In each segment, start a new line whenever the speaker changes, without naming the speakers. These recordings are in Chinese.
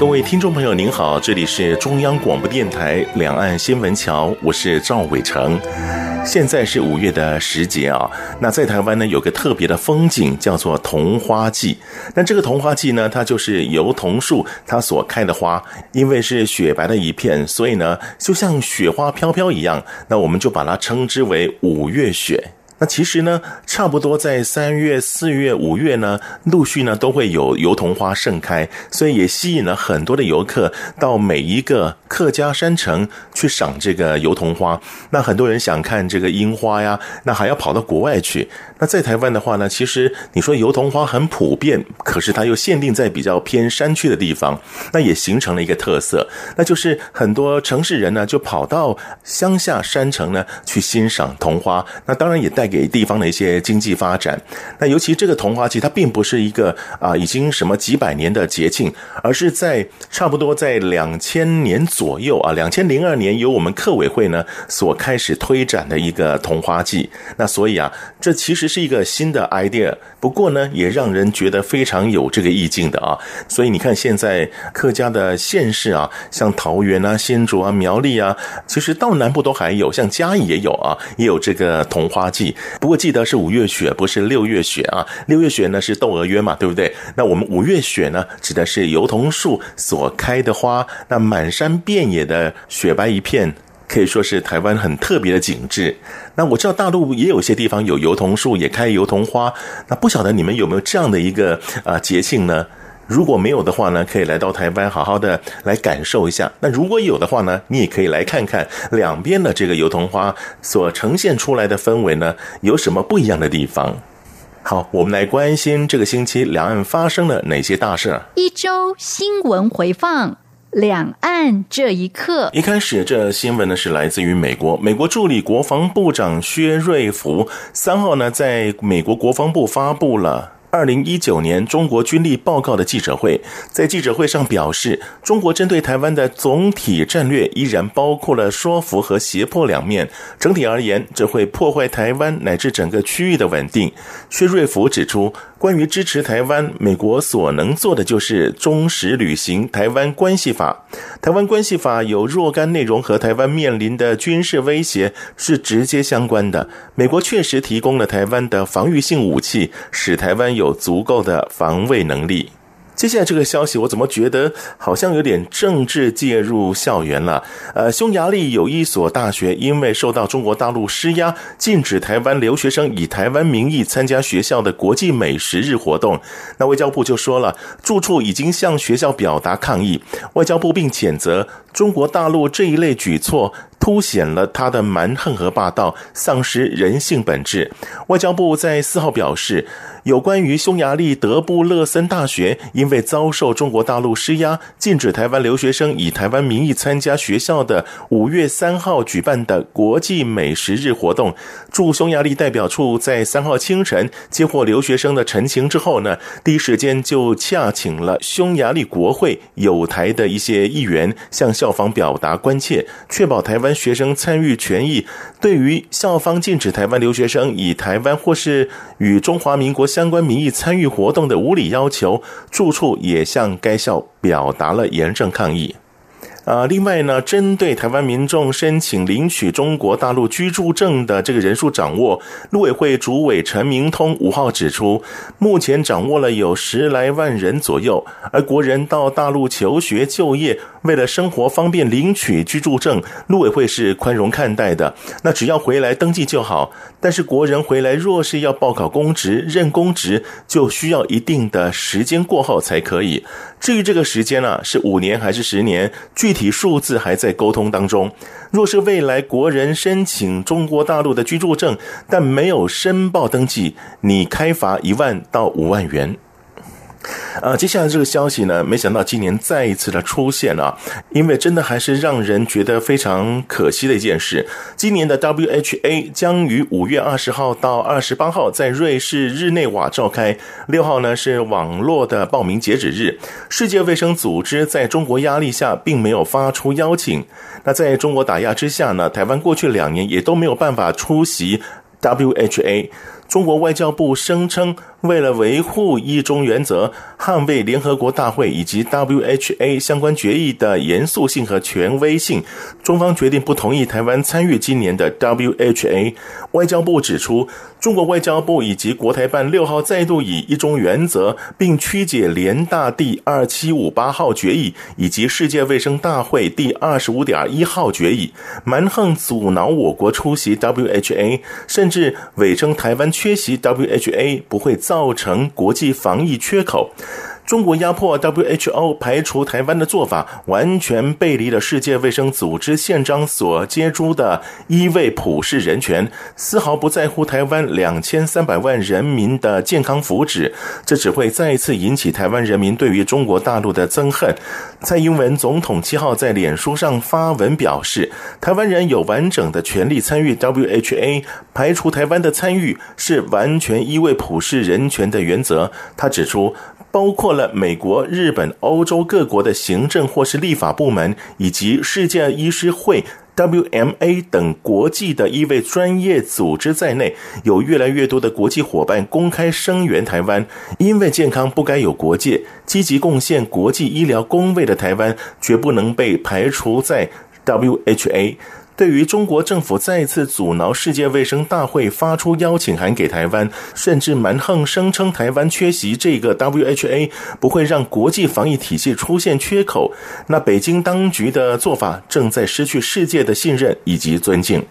各位听众朋友，您好，这里是中央广播电台两岸新闻桥，我是赵伟成。现在是五月的时节啊，那在台湾呢，有个特别的风景叫做桐花季。那这个桐花季呢，它就是油桐树它所开的花，因为是雪白的一片，所以呢，就像雪花飘飘一样。那我们就把它称之为五月雪。那其实呢，差不多在三月、四月、五月呢，陆续呢都会有油桐花盛开，所以也吸引了很多的游客到每一个客家山城去赏这个油桐花。那很多人想看这个樱花呀，那还要跑到国外去。那在台湾的话呢，其实你说油桐花很普遍，可是它又限定在比较偏山区的地方，那也形成了一个特色，那就是很多城市人呢就跑到乡下山城呢去欣赏桐花。那当然也带给地方的一些经济发展，那尤其这个桐花季，它并不是一个啊已经什么几百年的节庆，而是在差不多在两千年左右啊，两千零二年由我们客委会呢所开始推展的一个桐花季。那所以啊，这其实是一个新的 idea，不过呢，也让人觉得非常有这个意境的啊。所以你看，现在客家的县市啊，像桃园啊、新竹啊、苗栗啊，其实到南部都还有，像嘉义也有啊，也有这个桐花季。不过记得是五月雪，不是六月雪啊。六月雪呢是窦娥冤嘛，对不对？那我们五月雪呢，指的是油桐树所开的花，那满山遍野的雪白一片，可以说是台湾很特别的景致。那我知道大陆也有些地方有油桐树，也开油桐花。那不晓得你们有没有这样的一个啊节庆呢？如果没有的话呢，可以来到台湾好好的来感受一下。那如果有的话呢，你也可以来看看两边的这个油桐花所呈现出来的氛围呢，有什么不一样的地方。好，我们来关心这个星期两岸发生了哪些大事。
一周新闻回放，两岸这一刻。
一开始这新闻呢是来自于美国，美国助理国防部长薛瑞福三号呢在美国国防部发布了。二零一九年中国军力报告的记者会，在记者会上表示，中国针对台湾的总体战略依然包括了说服和胁迫两面。整体而言，这会破坏台湾乃至整个区域的稳定。薛瑞福指出，关于支持台湾，美国所能做的就是忠实履行《台湾关系法》。《台湾关系法》有若干内容和台湾面临的军事威胁是直接相关的。美国确实提供了台湾的防御性武器，使台湾有足够的防卫能力。接下来这个消息，我怎么觉得好像有点政治介入校园了？呃，匈牙利有一所大学因为受到中国大陆施压，禁止台湾留学生以台湾名义参加学校的国际美食日活动。那外交部就说了，住处已经向学校表达抗议。外交部并谴责中国大陆这一类举措。凸显了他的蛮横和霸道，丧失人性本质。外交部在四号表示，有关于匈牙利德布勒森大学因为遭受中国大陆施压，禁止台湾留学生以台湾名义参加学校的五月三号举办的国际美食日活动，驻匈牙利代表处在三号清晨接获留学生的陈情之后呢，第一时间就洽请了匈牙利国会有台的一些议员，向校方表达关切，确保台湾。学生参与权益，对于校方禁止台湾留学生以台湾或是与中华民国相关名义参与活动的无理要求，住处也向该校表达了严正抗议。啊，另外呢，针对台湾民众申请领取中国大陆居住证的这个人数掌握，陆委会主委陈明通五号指出，目前掌握了有十来万人左右，而国人到大陆求学就业，为了生活方便领取居住证，陆委会是宽容看待的。那只要回来登记就好。但是国人回来若是要报考公职、任公职，就需要一定的时间过后才可以。至于这个时间啊，是五年还是十年，具体数字还在沟通当中。若是未来国人申请中国大陆的居住证，但没有申报登记，你开罚一万到五万元。呃，接下来这个消息呢，没想到今年再一次的出现了，因为真的还是让人觉得非常可惜的一件事。今年的 WHA 将于五月二十号到二十八号在瑞士日内瓦召开，六号呢是网络的报名截止日。世界卫生组织在中国压力下，并没有发出邀请。那在中国打压之下呢，台湾过去两年也都没有办法出席 WHA。中国外交部声称，为了维护一中原则，捍卫联合国大会以及 WHA 相关决议的严肃性和权威性，中方决定不同意台湾参与今年的 WHA。外交部指出，中国外交部以及国台办六号再度以一中原则，并曲解联大第二七五八号决议以及世界卫生大会第二十五点一号决议，蛮横阻挠我国出席 WHA，甚至伪称台湾。缺席 WHA 不会造成国际防疫缺口。中国压迫 WHO 排除台湾的做法，完全背离了世界卫生组织宪章所接诸的医卫普世人权，丝毫不在乎台湾两千三百万人民的健康福祉。这只会再一次引起台湾人民对于中国大陆的憎恨。蔡英文总统七号在脸书上发文表示，台湾人有完整的权利参与 WHA，排除台湾的参与是完全依卫普世人权的原则。他指出，包括了美国、日本、欧洲各国的行政或是立法部门，以及世界医师会 （WMA） 等国际的医卫专业组织在内，有越来越多的国际伙伴公开声援台湾，因为健康不该有国界，积极贡献国际医疗公卫的台湾，绝不能被排除在 WHA。对于中国政府再次阻挠世界卫生大会发出邀请函给台湾，甚至蛮横声称台湾缺席这个 WHA 不会让国际防疫体系出现缺口，那北京当局的做法正在失去世界的信任以及尊敬。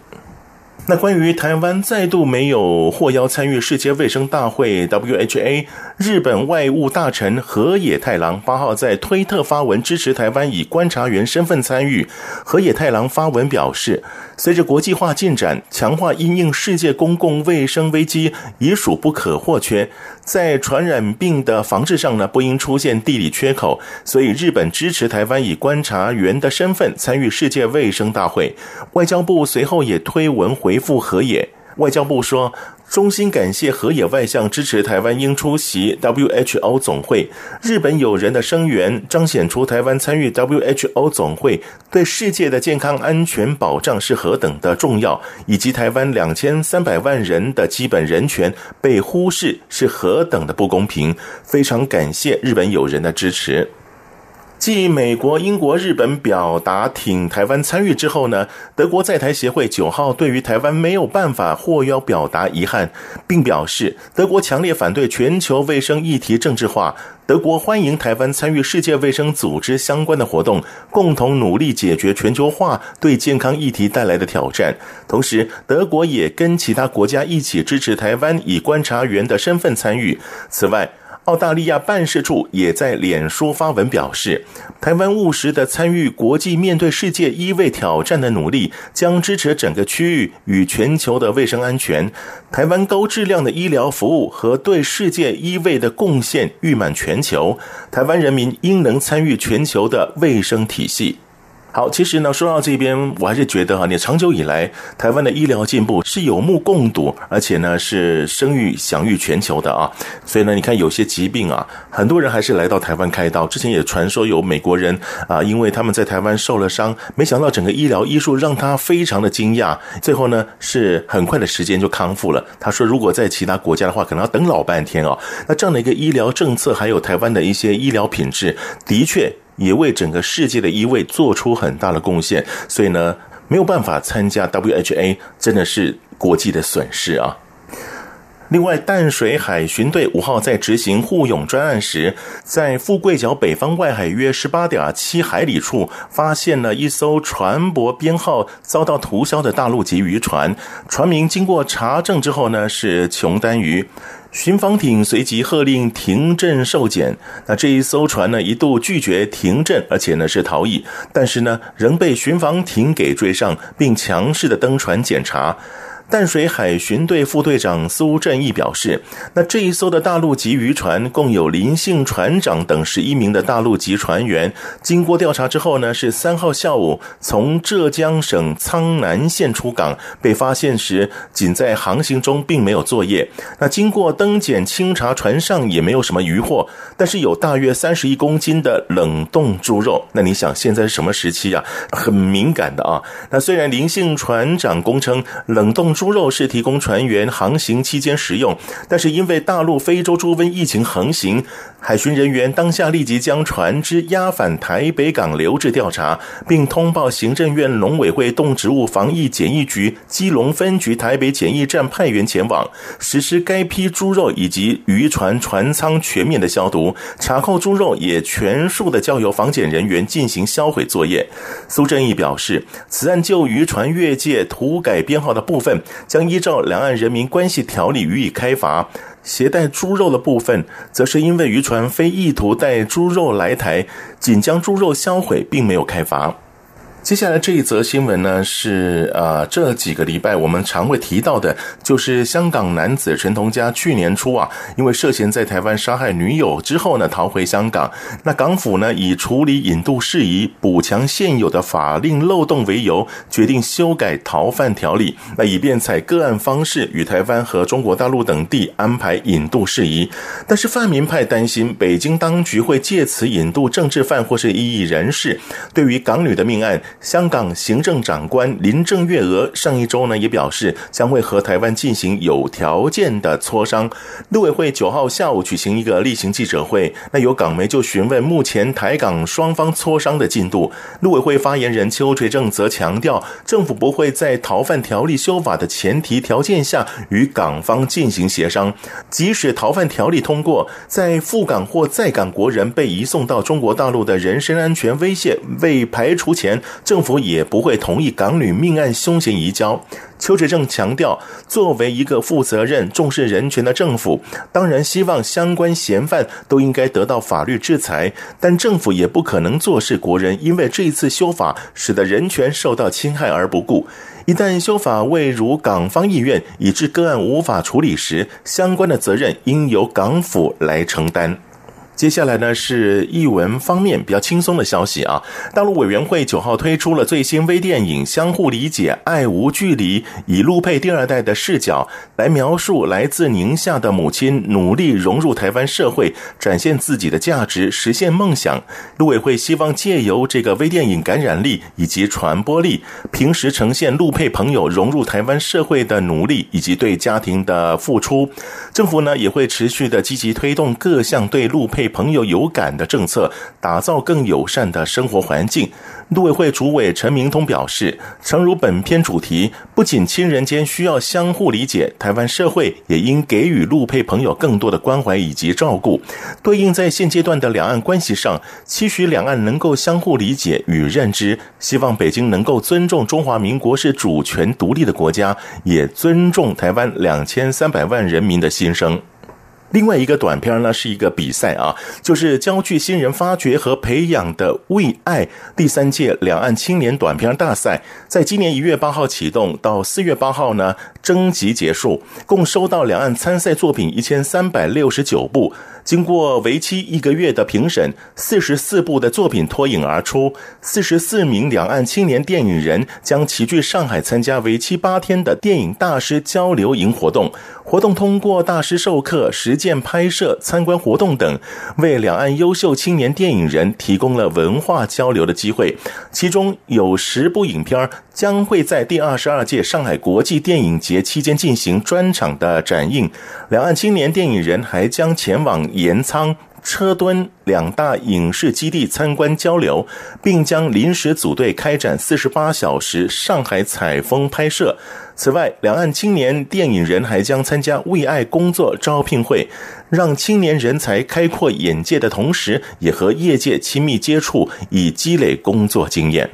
那关于台湾再度没有获邀参与世界卫生大会 （WHA），日本外务大臣河野太郎八号在推特发文支持台湾以观察员身份参与。河野太郎发文表示，随着国际化进展，强化因应世界公共卫生危机已属不可或缺。在传染病的防治上呢，不应出现地理缺口，所以日本支持台湾以观察员的身份参与世界卫生大会。外交部随后也推文回复河野，外交部说。衷心感谢河野外相支持台湾应出席 WHO 总会，日本友人的声援彰显出台湾参与 WHO 总会对世界的健康安全保障是何等的重要，以及台湾两千三百万人的基本人权被忽视是何等的不公平。非常感谢日本友人的支持。继美国、英国、日本表达挺台湾参与之后呢，德国在台协会九号对于台湾没有办法获邀表达遗憾，并表示德国强烈反对全球卫生议题政治化。德国欢迎台湾参与世界卫生组织相关的活动，共同努力解决全球化对健康议题带来的挑战。同时，德国也跟其他国家一起支持台湾以观察员的身份参与。此外，澳大利亚办事处也在脸书发文表示，台湾务实的参与国际面对世界医卫挑战的努力，将支持整个区域与全球的卫生安全。台湾高质量的医疗服务和对世界医卫的贡献誉满全球，台湾人民应能参与全球的卫生体系。好，其实呢，说到这边，我还是觉得哈，你长久以来台湾的医疗进步是有目共睹，而且呢是声誉享誉全球的啊。所以呢，你看有些疾病啊，很多人还是来到台湾开刀。之前也传说有美国人啊，因为他们在台湾受了伤，没想到整个医疗医术让他非常的惊讶，最后呢是很快的时间就康复了。他说，如果在其他国家的话，可能要等老半天啊。那这样的一个医疗政策，还有台湾的一些医疗品质，的确。也为整个世界的医卫做出很大的贡献，所以呢，没有办法参加 WHA，真的是国际的损失啊。另外，淡水海巡队五号在执行护泳专案时，在富贵角北方外海约十八点七海里处，发现了一艘船舶编号遭到涂销的大陆籍渔船。船名经过查证之后呢，是琼丹鱼。巡防艇随即喝令停阵受检。那这一艘船呢，一度拒绝停阵，而且呢是逃逸，但是呢，仍被巡防艇给追上，并强势的登船检查。淡水海巡队副队长苏正义表示，那这一艘的大陆级渔船共有林姓船长等十一名的大陆籍船员。经过调查之后呢，是三号下午从浙江省苍南县出港，被发现时仅在航行中，并没有作业。那经过登检清查，船上也没有什么渔获，但是有大约三十一公斤的冷冻猪肉。那你想，现在是什么时期啊？很敏感的啊。那虽然林姓船长供称冷冻。猪肉是提供船员航行期间食用，但是因为大陆非洲猪瘟疫情横行，海巡人员当下立即将船只押返台北港留置调查，并通报行政院农委会动植物防疫检疫局基隆分局台北检疫站派员前往实施该批猪肉以及渔船船舱全面的消毒，查扣猪肉也全数的交由防检人员进行销毁作业。苏正义表示，此案就渔船越界涂改编号的部分。将依照《两岸人民关系条例》予以开罚，携带猪肉的部分，则是因为渔船非意图带猪肉来台，仅将猪肉销毁，并没有开罚。接下来这一则新闻呢，是呃这几个礼拜我们常会提到的，就是香港男子陈同佳去年初啊，因为涉嫌在台湾杀害女友之后呢，逃回香港。那港府呢，以处理引渡事宜、补强现有的法令漏洞为由，决定修改逃犯条例，那以便采个案方式与台湾和中国大陆等地安排引渡事宜。但是泛民派担心，北京当局会借此引渡政治犯或是异议人士。对于港女的命案，香港行政长官林郑月娥上一周呢也表示，将会和台湾进行有条件的磋商。陆委会九号下午举行一个例行记者会，那有港媒就询问目前台港双方磋商的进度。陆委会发言人邱垂正则强调，政府不会在逃犯条例修法的前提条件下与港方进行协商。即使逃犯条例通过，在赴港或在港国人被移送到中国大陆的人身安全威胁未排除前，政府也不会同意港女命案凶嫌移交。邱志正强调，作为一个负责任、重视人权的政府，当然希望相关嫌犯都应该得到法律制裁，但政府也不可能坐视国人因为这一次修法使得人权受到侵害而不顾。一旦修法未如港方意愿，以致个案无法处理时，相关的责任应由港府来承担。接下来呢是译文方面比较轻松的消息啊，大陆委员会九号推出了最新微电影《相互理解，爱无距离》，以陆配第二代的视角来描述来自宁夏的母亲努力融入台湾社会，展现自己的价值，实现梦想。陆委会希望借由这个微电影感染力以及传播力，平时呈现陆配朋友融入台湾社会的努力以及对家庭的付出。政府呢也会持续的积极推动各项对陆配。朋友有感的政策，打造更友善的生活环境。陆委会主委陈明通表示，诚如本片主题，不仅亲人间需要相互理解，台湾社会也应给予陆配朋友更多的关怀以及照顾。对应在现阶段的两岸关系上，期许两岸能够相互理解与认知，希望北京能够尊重中华民国是主权独立的国家，也尊重台湾两千三百万人民的心声。另外一个短片呢，是一个比赛啊，就是焦距新人发掘和培养的“为爱”第三届两岸青年短片大赛，在今年一月八号启动，到四月八号呢征集结束，共收到两岸参赛作品一千三百六十九部。经过为期一个月的评审，四十四部的作品脱颖而出，四十四名两岸青年电影人将齐聚上海参加为期八天的电影大师交流营活动。活动通过大师授课、实件拍摄、参观活动等，为两岸优秀青年电影人提供了文化交流的机会。其中有十部影片将会在第二十二届上海国际电影节期间进行专场的展映。两岸青年电影人还将前往。盐仓、车墩两大影视基地参观交流，并将临时组队开展四十八小时上海采风拍摄。此外，两岸青年电影人还将参加为爱工作招聘会，让青年人才开阔眼界的同时，也和业界亲密接触，以积累工作经验。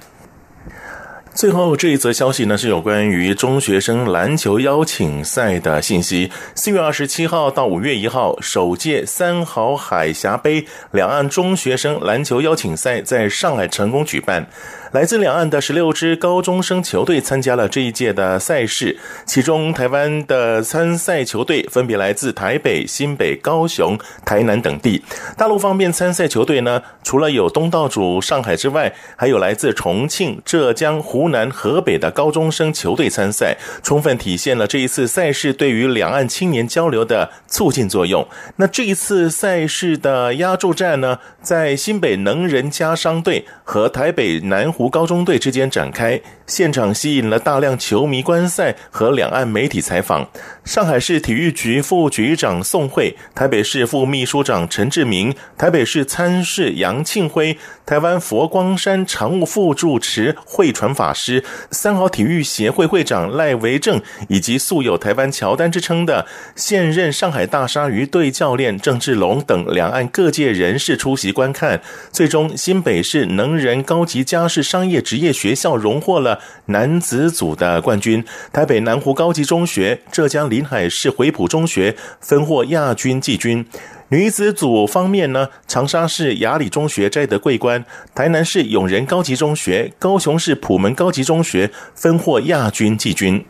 最后这一则消息呢，是有关于中学生篮球邀请赛的信息。四月二十七号到五月一号，首届三好海峡杯两岸中学生篮球邀请赛在上海成功举办。来自两岸的十六支高中生球队参加了这一届的赛事，其中台湾的参赛球队分别来自台北、新北、高雄、台南等地。大陆方面参赛球队呢，除了有东道主上海之外，还有来自重庆、浙江、湖南、河北的高中生球队参赛，充分体现了这一次赛事对于两岸青年交流的促进作用。那这一次赛事的压轴战呢，在新北能仁家商队和台北南湖高中队之间展开，现场吸引了大量球迷观赛和两岸媒体采访。上海市体育局副局长宋慧、台北市副秘书长陈志明、台北市参事杨庆辉、台湾佛光山常务副住持慧传法师、三好体育协会会长赖维正，以及素有台湾乔丹之称的现任上海大鲨鱼队教练郑志龙等两岸各界人士出席观看。最终，新北市能仁高级家事商业职业学校荣获了男子组的冠军，台北南湖高级中学、浙江临海市回浦中学分获亚军季军。女子组方面呢，长沙市雅礼中学摘得桂冠，台南市永仁高级中学、高雄市普门高级中学分获亚军季军。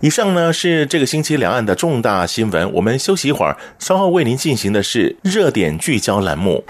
以上呢是这个星期两岸的重大新闻，我们休息一会儿，稍后为您进行的是热点聚焦栏目。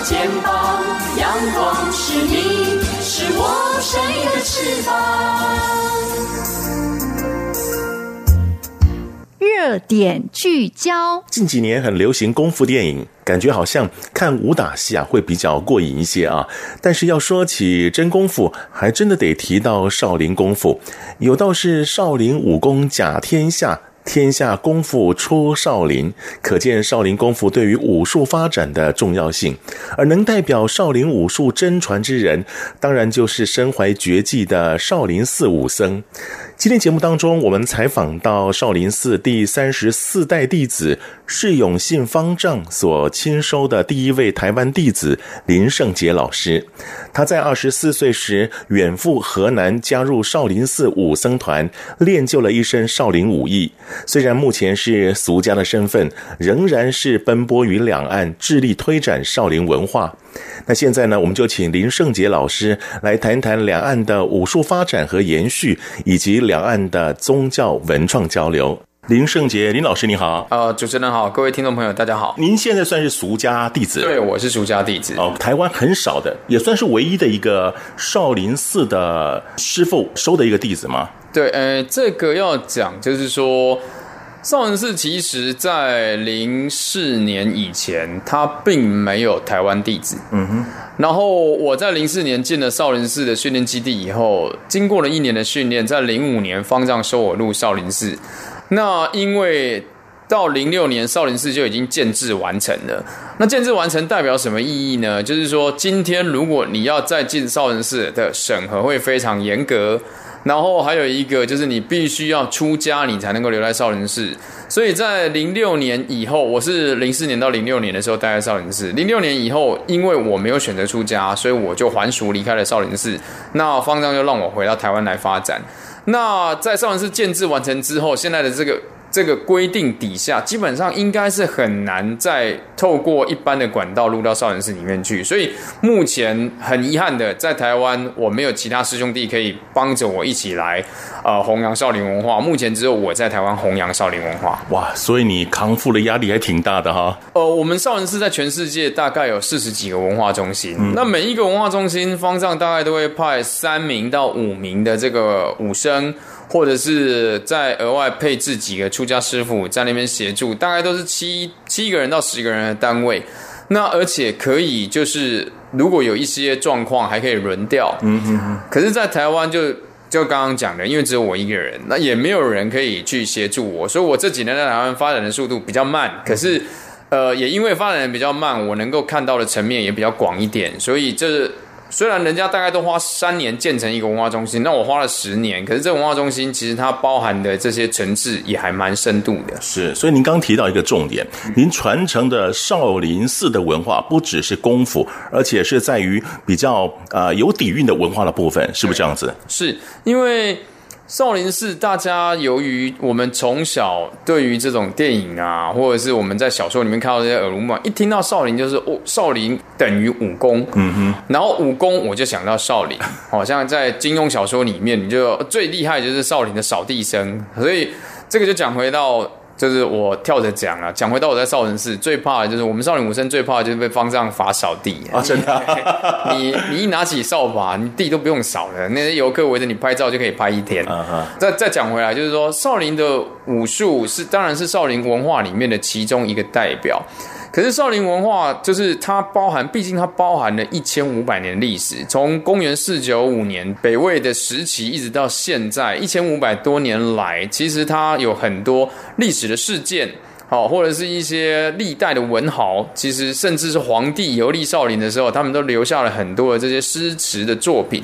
肩膀，阳光是你，是我生命的翅
膀。热点聚焦，
近几年很流行功夫电影，感觉好像看武打戏啊会比较过瘾一些啊。但是要说起真功夫，还真的得提到少林功夫。有道是少林武功甲天下。天下功夫出少林，可见少林功夫对于武术发展的重要性。而能代表少林武术真传之人，当然就是身怀绝技的少林寺武僧。今天节目当中，我们采访到少林寺第三十四代弟子释永信方丈所亲收的第一位台湾弟子林圣杰老师。他在二十四岁时远赴河南，加入少林寺武僧团，练就了一身少林武艺。虽然目前是俗家的身份，仍然是奔波于两岸，致力推展少林文化。那现在呢，我们就请林圣杰老师来谈谈两岸的武术发展和延续，以及两岸的宗教文创交流。林圣杰，林老师你好。
呃，主持人好，各位听众朋友大家好。
您现在算是俗家弟子？
对，我是俗家弟子。
哦，台湾很少的，也算是唯一的一个少林寺的师傅收的一个弟子吗？
对，呃，这个要讲就是说。少林寺其实，在零四年以前，他并没有台湾弟子。嗯哼。然后我在零四年进了少林寺的训练基地以后，经过了一年的训练，在零五年方丈收我入少林寺。那因为到零六年少林寺就已经建制完成了。那建制完成代表什么意义呢？就是说，今天如果你要再进少林寺的审核会非常严格。然后还有一个就是你必须要出家，你才能够留在少林寺。所以在零六年以后，我是零四年到零六年的时候待在少林寺。零六年以后，因为我没有选择出家，所以我就还俗离开了少林寺。那方丈就让我回到台湾来发展。那在少林寺建制完成之后，现在的这个。这个规定底下，基本上应该是很难再透过一般的管道入到少林寺里面去。所以目前很遗憾的，在台湾我没有其他师兄弟可以帮着我一起来，呃，弘扬少林文化。目前只有我在台湾弘扬少林文化。
哇，所以你扛负的压力还挺大的哈。
呃，我们少林寺在全世界大概有四十几个文化中心，嗯、那每一个文化中心方丈大概都会派三名到五名的这个武生。或者是再额外配置几个出家师傅在那边协助，大概都是七七个人到十个人的单位。那而且可以就是如果有一些状况，还可以轮调。嗯嗯嗯。可是，在台湾就就刚刚讲的，因为只有我一个人，那也没有人可以去协助我，所以我这几年在台湾发展的速度比较慢。可是，呃，也因为发展的比较慢，我能够看到的层面也比较广一点，所以这。虽然人家大概都花三年建成一个文化中心，那我花了十年，可是这个文化中心其实它包含的这些层次也还蛮深度的。
是，所以您刚提到一个重点，您传承的少林寺的文化不只是功夫，而且是在于比较呃有底蕴的文化的部分，是不是这样子？
是因为。少林寺，大家由于我们从小对于这种电影啊，或者是我们在小说里面看到这些耳濡目染，一听到少林就是哦，少林等于武功，嗯哼，然后武功我就想到少林，好像在金庸小说里面，你就最厉害就是少林的扫地僧，所以这个就讲回到。就是我跳着讲啊，讲回到我在少林寺最怕的就是我们少林武僧最怕的就是被方丈罚扫地
啊！真的，
你你一拿起扫把，你地都不用扫了，那些游客围着你拍照就可以拍一天。Uh huh. 再再讲回来，就是说少林的武术是当然是少林文化里面的其中一个代表。可是少林文化就是它包含，毕竟它包含了一千五百年历史，从公元四九五年北魏的时期一直到现在一千五百多年来，其实它有很多历史的事件，好，或者是一些历代的文豪，其实甚至是皇帝游历少林的时候，他们都留下了很多的这些诗词的作品，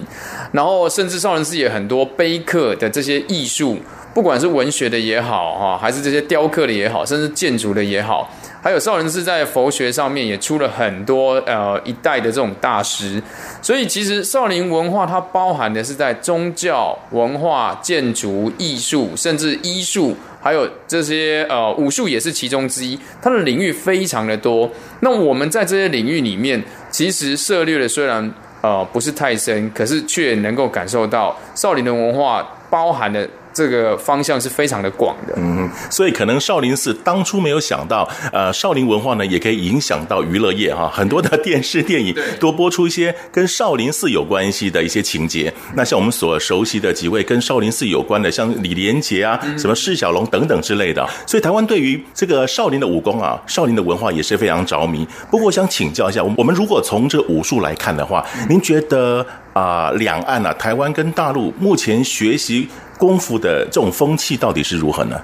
然后甚至少林寺也很多碑刻的这些艺术，不管是文学的也好，哈，还是这些雕刻的也好，甚至建筑的也好。还有少林寺在佛学上面也出了很多呃一代的这种大师，所以其实少林文化它包含的是在宗教、文化、建筑、艺术，甚至医术，还有这些呃武术也是其中之一，它的领域非常的多。那我们在这些领域里面，其实涉猎的虽然呃不是太深，可是却能够感受到少林的文化包含的这个方向是非常的广的。
嗯，所以可能少林寺当初没有想到，呃，少林文化呢也可以影响到娱乐业哈，很多的电视电影多播出一些跟少林寺有关系的一些情节。那像我们所熟悉的几位跟少林寺有关的，像李连杰啊、什么释小龙等等之类的。所以台湾对于这个少林的武功啊、少林的文化也是非常着迷。不过我想请教一下，我们如果从这个武术来看的话，您觉得啊，两岸啊，台湾跟大陆目前学习功夫的这种风气到底是如何呢？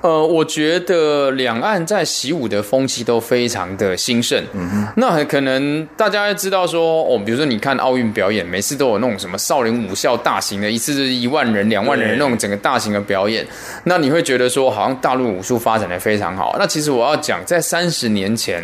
呃，我觉得两岸在习武的风气都非常的兴盛。嗯哼，那很可能大家知道说，哦，比如说你看奥运表演，每次都有那种什么少林武校大型的，一次是一万人、两万人那种整个大型的表演，那你会觉得说，好像大陆武术发展的非常好。那其实我要讲，在三十年前，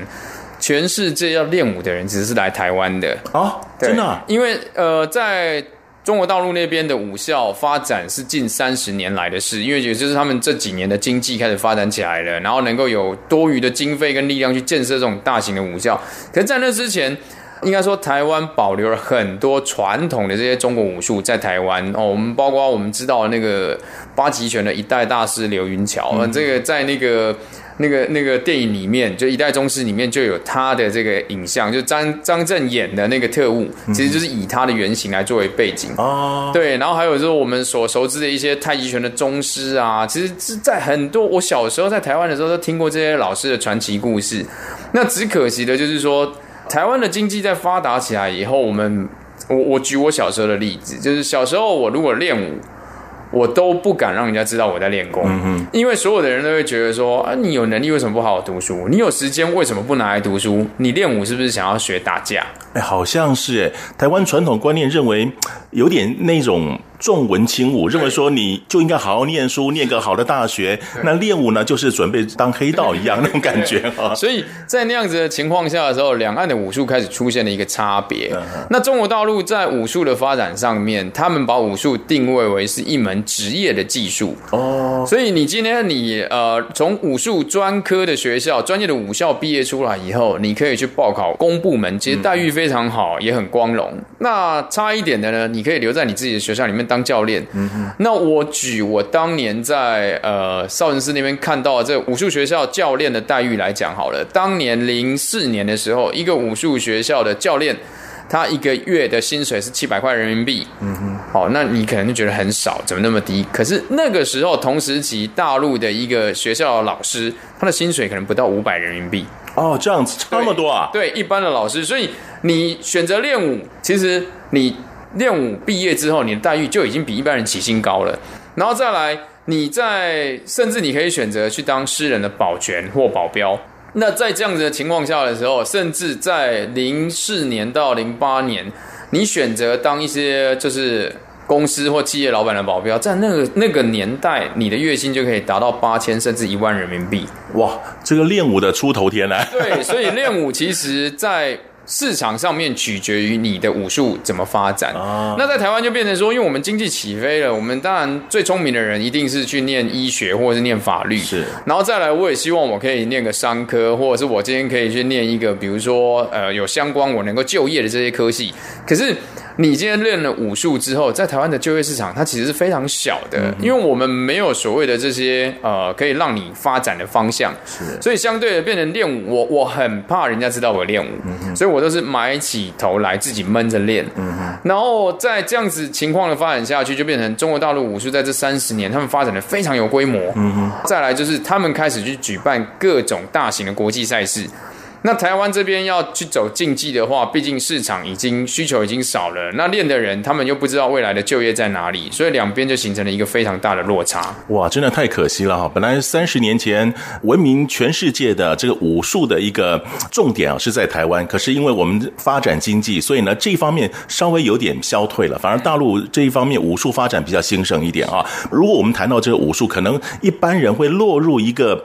全世界要练武的人只是来台湾的
哦，真的，
因为呃，在。中国大陆那边的武校发展是近三十年来的事，因为也就是他们这几年的经济开始发展起来了，然后能够有多余的经费跟力量去建设这种大型的武校。可是，在那之前，应该说台湾保留了很多传统的这些中国武术在台湾哦。我们包括我们知道的那个八极拳的一代大师刘云桥，嗯，这个在那个。那个那个电影里面，就《一代宗师》里面就有他的这个影像，就张张震演的那个特务，其实就是以他的原型来作为背景哦。对，然后还有就是我们所熟知的一些太极拳的宗师啊，其实是在很多我小时候在台湾的时候都听过这些老师的传奇故事。那只可惜的就是说，台湾的经济在发达起来以后，我们我我举我小时候的例子，就是小时候我如果练武。我都不敢让人家知道我在练功，因为所有的人都会觉得说啊，你有能力为什么不好好读书？你有时间为什么不拿来读书？你练武是不是想要学打架？
哎，好像是哎，台湾传统观念认为有点那种。重文轻武，认为说你就应该好好念书，念个好的大学。那练武呢，就是准备当黑道一样那种感觉啊。
所以在那样子的情况下的时候，两岸的武术开始出现了一个差别。那中国大陆在武术的发展上面，他们把武术定位为是一门职业的技术哦。所以你今天你呃从武术专科的学校、专业的武校毕业出来以后，你可以去报考公部门，其实待遇非常好，也很光荣。那差一点的呢，你可以留在你自己的学校里面当。当教练，嗯那我举我当年在呃少林寺那边看到的这武术学校教练的待遇来讲好了。当年零四年的时候，一个武术学校的教练，他一个月的薪水是七百块人民币。嗯哼，好，那你可能就觉得很少，怎么那么低？可是那个时候同时期大陆的一个学校的老师，他的薪水可能不到五百人民币。
哦，这样子差那么多啊？
对，一般的老师，所以你选择练武，其实你。练武毕业之后，你的待遇就已经比一般人起薪高了。然后再来，你在甚至你可以选择去当诗人的保全或保镖。那在这样子的情况下的时候，甚至在零四年到零八年，你选择当一些就是公司或企业老板的保镖，在那个那个年代，你的月薪就可以达到八千甚至一万人民币。
哇，这个练武的出头天啊！
对，所以练武其实，在市场上面取决于你的武术怎么发展。哦、那在台湾就变成说，因为我们经济起飞了，我们当然最聪明的人一定是去念医学或者是念法律。是，然后再来，我也希望我可以念个商科，或者是我今天可以去念一个，比如说呃有相关我能够就业的这些科系。可是。你今天练了武术之后，在台湾的就业市场，它其实是非常小的，因为我们没有所谓的这些呃可以让你发展的方向，是，所以相对的变成练武，我我很怕人家知道我练武，所以我都是埋起头来自己闷着练，然后在这样子情况的发展下去，就变成中国大陆武术在这三十年，他们发展的非常有规模，再来就是他们开始去举办各种大型的国际赛事。那台湾这边要去走竞技的话，毕竟市场已经需求已经少了，那练的人他们又不知道未来的就业在哪里，所以两边就形成了一个非常大的落差。
哇，真的太可惜了哈！本来三十年前闻名全世界的这个武术的一个重点啊是在台湾，可是因为我们发展经济，所以呢这一方面稍微有点消退了，反而大陆这一方面武术发展比较兴盛一点啊。如果我们谈到这个武术，可能一般人会落入一个。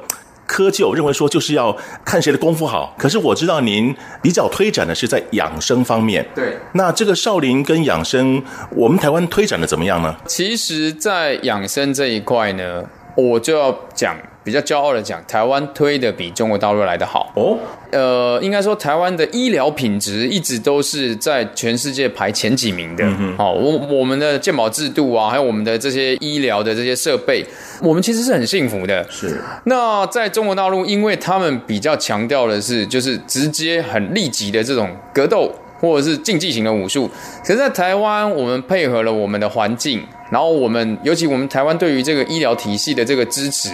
窠臼认为说就是要看谁的功夫好，可是我知道您比较推展的是在养生方面。
对，
那这个少林跟养生，我们台湾推展的怎么样呢？
其实，在养生这一块呢，我就要讲。比较骄傲的讲，台湾推的比中国大陆来的好哦。呃，应该说台湾的医疗品质一直都是在全世界排前几名的。嗯、哦，我我们的健保制度啊，还有我们的这些医疗的这些设备，我们其实是很幸福的。是。那在中国大陆，因为他们比较强调的是，就是直接很立即的这种格斗或者是竞技型的武术。可是，在台湾，我们配合了我们的环境。然后我们，尤其我们台湾对于这个医疗体系的这个支持，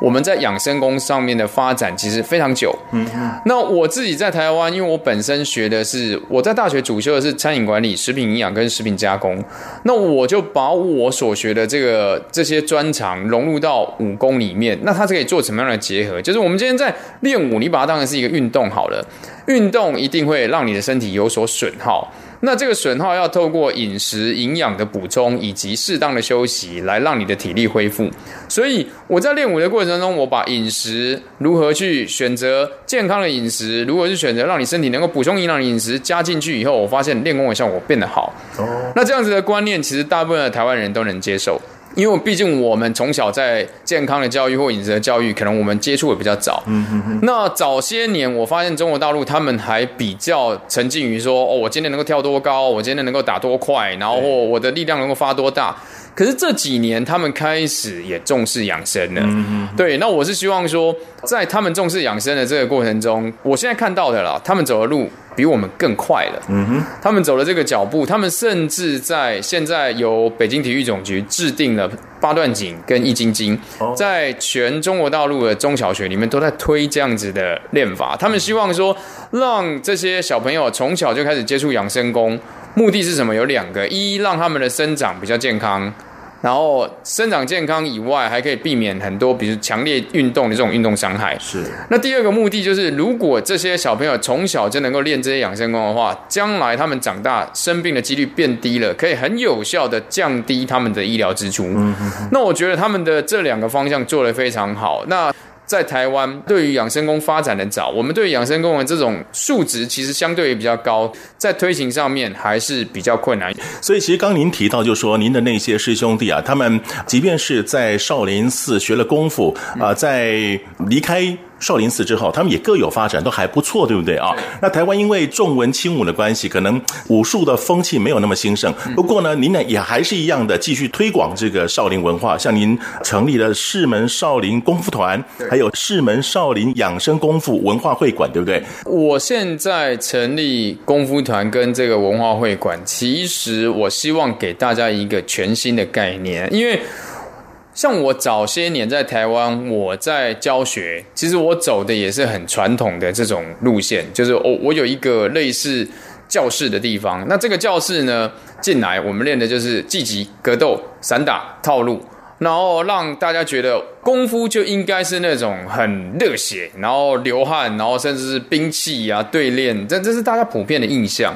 我们在养生功上面的发展其实非常久。嗯嗯。那我自己在台湾，因为我本身学的是，我在大学主修的是餐饮管理、食品营养跟食品加工，那我就把我所学的这个这些专长融入到武功里面。那它是可以做什么样的结合？就是我们今天在练武，你把它当成是一个运动好了，运动一定会让你的身体有所损耗。那这个损耗要透过饮食营养的补充以及适当的休息来让你的体力恢复。所以我在练舞的过程中，我把饮食如何去选择健康的饮食，如何去选择让你身体能够补充营养的饮食加进去以后，我发现练功的效果变得好。那这样子的观念，其实大部分的台湾人都能接受。因为毕竟我们从小在健康的教育或饮食的教育，可能我们接触的比较早。嗯嗯嗯。那早些年，我发现中国大陆他们还比较沉浸于说，哦，我今天能够跳多高，我今天能够打多快，然后我的力量能够发多大。可是这几年，他们开始也重视养生了。嗯嗯。对，那我是希望说，在他们重视养生的这个过程中，我现在看到的啦，他们走的路比我们更快了。嗯哼。他们走了这个脚步，他们甚至在现在由北京体育总局制定了八段锦跟易筋经，在全中国大陆的中小学里面都在推这样子的练法。他们希望说，让这些小朋友从小就开始接触养生功。目的是什么？有两个：一，让他们的生长比较健康，然后生长健康以外，还可以避免很多，比如强烈运动的这种运动伤害。是。那第二个目的就是，如果这些小朋友从小就能够练这些养生功的话，将来他们长大生病的几率变低了，可以很有效的降低他们的医疗支出。嗯哼哼。那我觉得他们的这两个方向做得非常好。那。在台湾，对于养生功发展的早，我们对养生功的这种数值其实相对也比较高，在推行上面还是比较困难。
所以，其实刚您提到，就说您的那些师兄弟啊，他们即便是在少林寺学了功夫啊，在离开。少林寺之后，他们也各有发展，都还不错，对不对啊？那台湾因为重文轻武的关系，可能武术的风气没有那么兴盛。不过呢，您呢也还是一样的继续推广这个少林文化，像您成立了世门少林功夫团，还有世门少林养生功夫文化会馆，对不对？
我现在成立功夫团跟这个文化会馆，其实我希望给大家一个全新的概念，因为。像我早些年在台湾，我在教学，其实我走的也是很传统的这种路线，就是我我有一个类似教室的地方。那这个教室呢，进来我们练的就是技击、格斗、散打、套路，然后让大家觉得功夫就应该是那种很热血，然后流汗，然后甚至是兵器啊对练，这这是大家普遍的印象。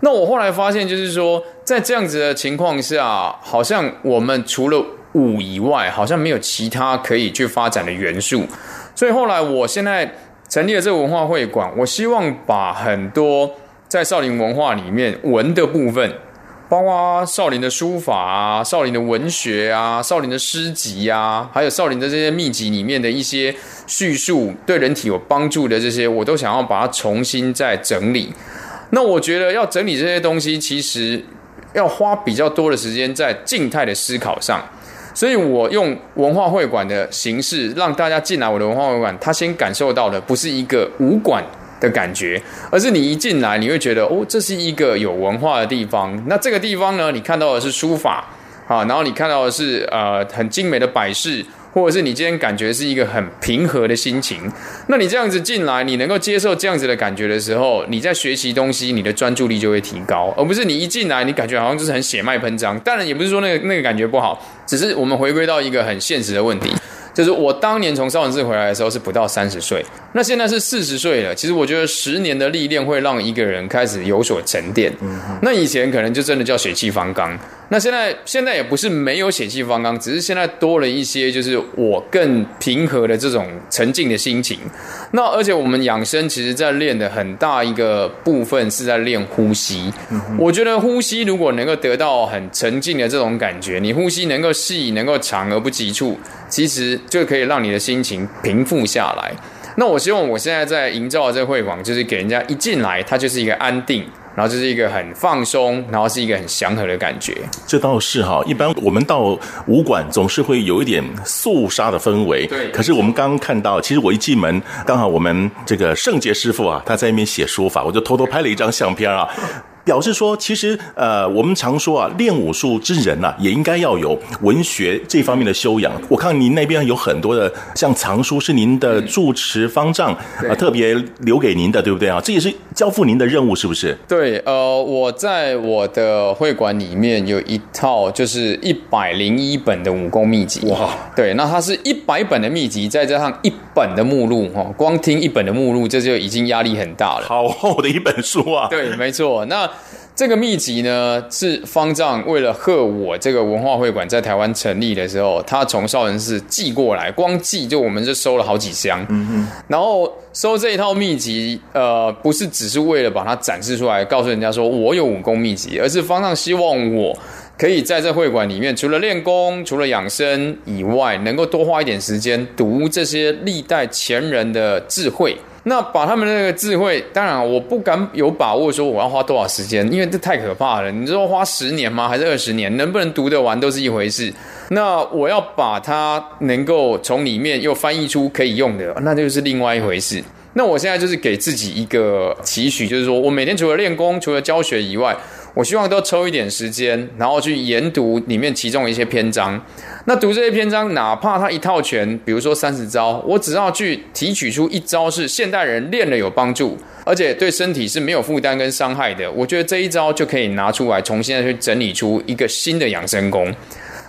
那我后来发现，就是说在这样子的情况下，好像我们除了五以外，好像没有其他可以去发展的元素，所以后来我现在成立了这个文化会馆，我希望把很多在少林文化里面文的部分，包括少林的书法啊、少林的文学啊、少林的诗集啊，还有少林的这些秘籍里面的一些叙述，对人体有帮助的这些，我都想要把它重新再整理。那我觉得要整理这些东西，其实要花比较多的时间在静态的思考上。所以我用文化会馆的形式，让大家进来我的文化会馆，他先感受到的不是一个武馆的感觉，而是你一进来，你会觉得哦，这是一个有文化的地方。那这个地方呢，你看到的是书法啊，然后你看到的是呃很精美的摆饰。或者是你今天感觉是一个很平和的心情，那你这样子进来，你能够接受这样子的感觉的时候，你在学习东西，你的专注力就会提高，而不是你一进来，你感觉好像就是很血脉喷张。当然，也不是说那个那个感觉不好，只是我们回归到一个很现实的问题，就是我当年从少林寺回来的时候是不到三十岁，那现在是四十岁了，其实我觉得十年的历练会让一个人开始有所沉淀。嗯、那以前可能就真的叫血气方刚，那现在现在也不是没有血气方刚，只是现在多了一些，就是我更平和的这种沉静的心情。那而且我们养生其实在练的很大一个部分是在练呼吸。嗯、我觉得呼吸如果能够得到很沉静的这种感觉，你呼吸能够细、能够长而不急促，其实就可以让你的心情平复下来。那我希望我现在在营造的这个会馆，就是给人家一进来，它就是一个安定，然后就是一个很放松，然后是一个很祥和的感觉。
这倒是哈，一般我们到武馆总是会有一点肃杀的氛围。
对。
可是我们刚刚看到，其实我一进门，刚好我们这个圣杰师傅啊，他在那边写书法，我就偷偷拍了一张相片啊。表示说，其实呃，我们常说啊，练武术之人呐、啊，也应该要有文学这方面的修养。我看您那边有很多的像藏书，是您的住持方丈啊、呃，特别留给您的，对不对啊？这也是交付您的任务，是不是？
对，呃，我在我的会馆里面有一套，就是一百零一本的武功秘籍。哇，对，那它是一百本的秘籍，再加上一本的目录，哈，光听一本的目录，这就已经压力很大了。
好厚的一本书啊！
对，没错，那。这个秘籍呢，是方丈为了贺我这个文化会馆在台湾成立的时候，他从少林寺寄过来，光寄就我们就收了好几箱。然后收这一套秘籍，呃，不是只是为了把它展示出来，告诉人家说我有武功秘籍，而是方丈希望我可以在这会馆里面，除了练功、除了养生以外，能够多花一点时间读这些历代前人的智慧。那把他们的那个智慧，当然我不敢有把握说我要花多少时间，因为这太可怕了。你说花十年吗？还是二十年？能不能读得完都是一回事。那我要把它能够从里面又翻译出可以用的，那就是另外一回事。那我现在就是给自己一个期许，就是说我每天除了练功、除了教学以外，我希望都抽一点时间，然后去研读里面其中一些篇章。那读这些篇章，哪怕他一套拳，比如说三十招，我只要去提取出一招是现代人练了有帮助，而且对身体是没有负担跟伤害的，我觉得这一招就可以拿出来，重新再去整理出一个新的养生功。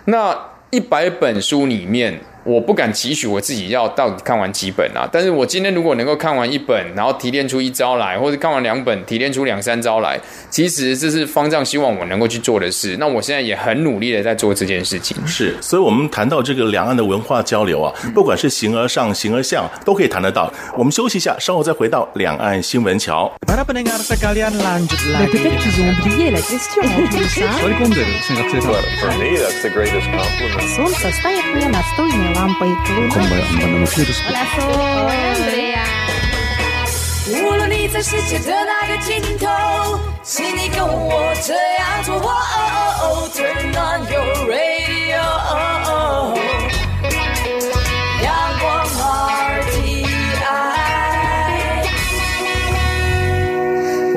那一百本书里面。我不敢期许我自己要到底看完几本啊，但是我今天如果能够看完一本，然后提炼出一招来，或者看完两本提炼出两三招来，其实这是方丈希望我能够去做的事。那我现在也很努力的在做这件事情。
是，所以，我们谈到这个两岸的文化交流啊，不管是形而上、形而下，都可以谈得到。我们休息一下，稍后再回到两岸新闻桥。
无论你在世界的哪个尽头，请你跟我这样做。Turn on your radio，阳光 RTI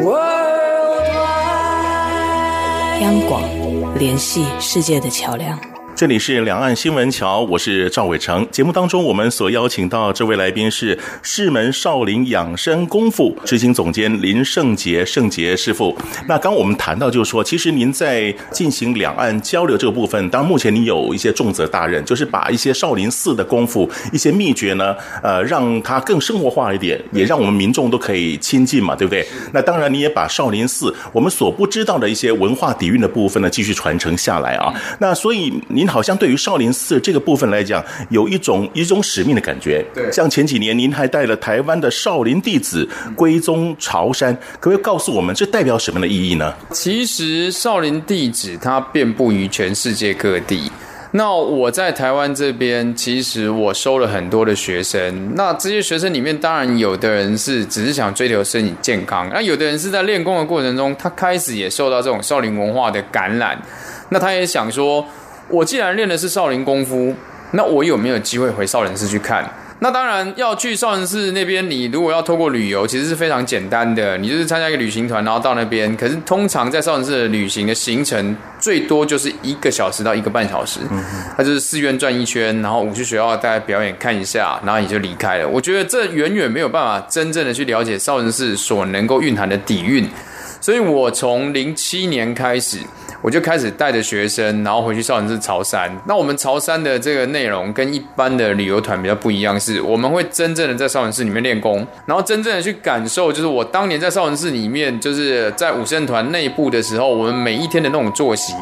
Worldwide，
央广联系世界的桥梁。
这里是两岸新闻桥，我是赵伟成。节目当中，我们所邀请到这位来宾是世门少林养生功夫执行总监林圣杰圣杰师傅。那刚刚我们谈到，就是说，其实您在进行两岸交流这个部分，当然目前您有一些重责大任，就是把一些少林寺的功夫、一些秘诀呢，呃，让它更生活化一点，也让我们民众都可以亲近嘛，对不对？那当然，你也把少林寺我们所不知道的一些文化底蕴的部分呢，继续传承下来啊。那所以您。好像对于少林寺这个部分来讲，有一种一种使命的感觉。
对，
像前几年您还带了台湾的少林弟子归宗朝山，可不可以告诉我们这代表什么的意义呢？
其实少林弟子它遍布于全世界各地。那我在台湾这边，其实我收了很多的学生。那这些学生里面，当然有的人是只是想追求身体健康，那有的人是在练功的过程中，他开始也受到这种少林文化的感染。那他也想说。我既然练的是少林功夫，那我有没有机会回少林寺去看？那当然要去少林寺那边。你如果要透过旅游，其实是非常简单的，你就是参加一个旅行团，然后到那边。可是通常在少林寺的旅行的行程最多就是一个小时到一个半小时，它就是寺院转一圈，然后武术学校大概表演看一下，然后你就离开了。我觉得这远远没有办法真正的去了解少林寺所能够蕴含的底蕴。所以我从零七年开始。我就开始带着学生，然后回去少林寺朝山。那我们朝山的这个内容跟一般的旅游团比较不一样，是我们会真正的在少林寺里面练功，然后真正的去感受，就是我当年在少林寺里面，就是在武僧团内部的时候，我们每一天的那种作息。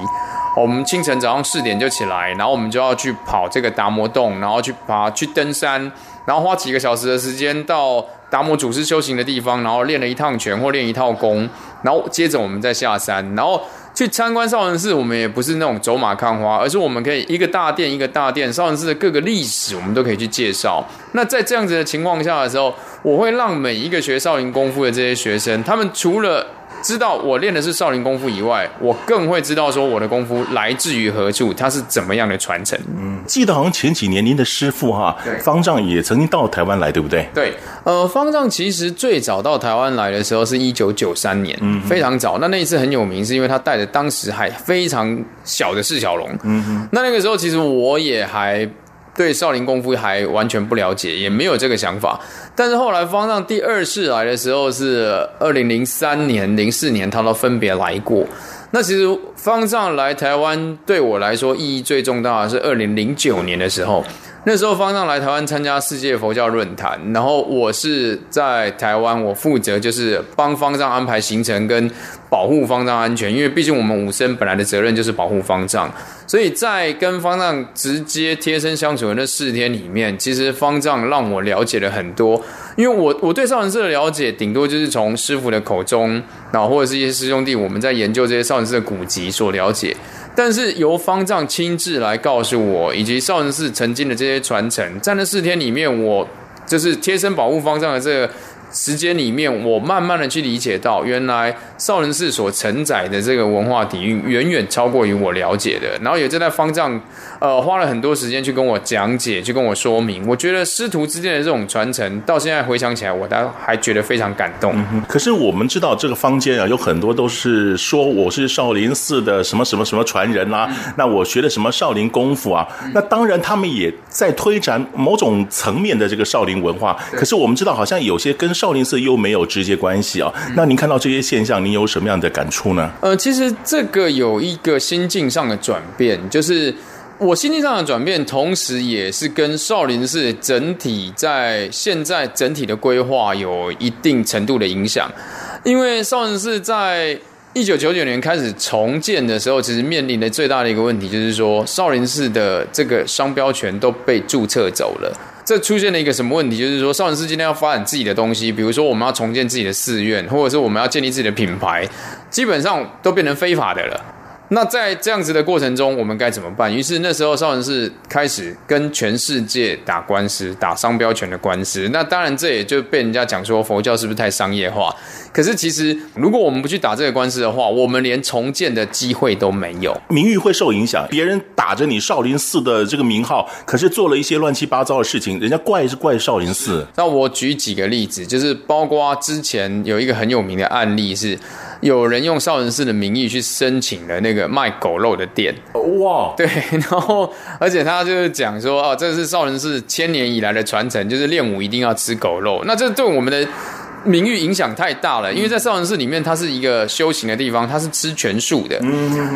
我们清晨早上四点就起来，然后我们就要去跑这个达摩洞，然后去爬去登山，然后花几个小时的时间到达摩祖师修行的地方，然后练了一趟拳或练一套功，然后接着我们再下山，然后去参观少林寺。我们也不是那种走马看花，而是我们可以一个大殿一个大殿，少林寺的各个历史我们都可以去介绍。那在这样子的情况下的时候，我会让每一个学少林功夫的这些学生，他们除了知道我练的是少林功夫以外，我更会知道说我的功夫来自于何处，它是怎么样的传承。
嗯，记得好像前几年您的师傅哈，
对
方丈也曾经到台湾来，对不对？
对，呃，方丈其实最早到台湾来的时候是一九九三年，嗯，非常早。那那一次很有名，是因为他带着当时还非常小的释小龙。嗯哼，那那个时候其实我也还。对少林功夫还完全不了解，也没有这个想法。但是后来方丈第二次来的时候是二零零三年、零四年，他都分别来过。那其实方丈来台湾对我来说意义最重大的是二零零九年的时候。那时候方丈来台湾参加世界佛教论坛，然后我是在台湾，我负责就是帮方丈安排行程跟保护方丈安全，因为毕竟我们武僧本来的责任就是保护方丈，所以在跟方丈直接贴身相处的那四天里面，其实方丈让我了解了很多，因为我我对少林寺的了解顶多就是从师傅的口中，然后或者是一些师兄弟我们在研究这些少林寺的古籍所了解。但是由方丈亲自来告诉我，以及少林寺曾经的这些传承，在那四天里面，我就是贴身保护方丈的这个。时间里面，我慢慢的去理解到，原来少林寺所承载的这个文化底蕴，远远超过于我了解的。然后也在那方丈，呃，花了很多时间去跟我讲解，去跟我说明。我觉得师徒之间的这种传承，到现在回想起来，我还还觉得非常感动。
嗯。可是我们知道，这个坊间啊，有很多都是说我是少林寺的什么什么什么传人啦，嗯，那我学的什么少林功夫啊，嗯，那当然他们也在推展某种层面的这个少林文化。可是我们知道，好像有些跟少林寺又没有直接关系啊。那您看到这些现象，您有什么样的感触呢？
呃，其实这个有一个心境上的转变，就是我心境上的转变，同时也是跟少林寺整体在现在整体的规划有一定程度的影响。因为少林寺在一九九九年开始重建的时候，其实面临的最大的一个问题就是说，少林寺的这个商标权都被注册走了。这出现了一个什么问题？就是说，少林寺今天要发展自己的东西，比如说我们要重建自己的寺院，或者是我们要建立自己的品牌，基本上都变成非法的了。那在这样子的过程中，我们该怎么办？于是那时候少林寺开始跟全世界打官司，打商标权的官司。那当然，这也就被人家讲说佛教是不是太商业化？可是其实，如果我们不去打这个官司的话，我们连重建的机会都没有，
名誉会受影响。别人打着你少林寺的这个名号，可是做了一些乱七八糟的事情，人家怪是怪少林寺。
那我举几个例子，就是包括之前有一个很有名的案例是。有人用少林寺的名义去申请了那个卖狗肉的店，哇，对，然后而且他就是讲说，哦，这是少林寺千年以来的传承，就是练武一定要吃狗肉。那这对我们的名誉影响太大了，因为在少林寺里面，它是一个修行的地方，它是吃全素的，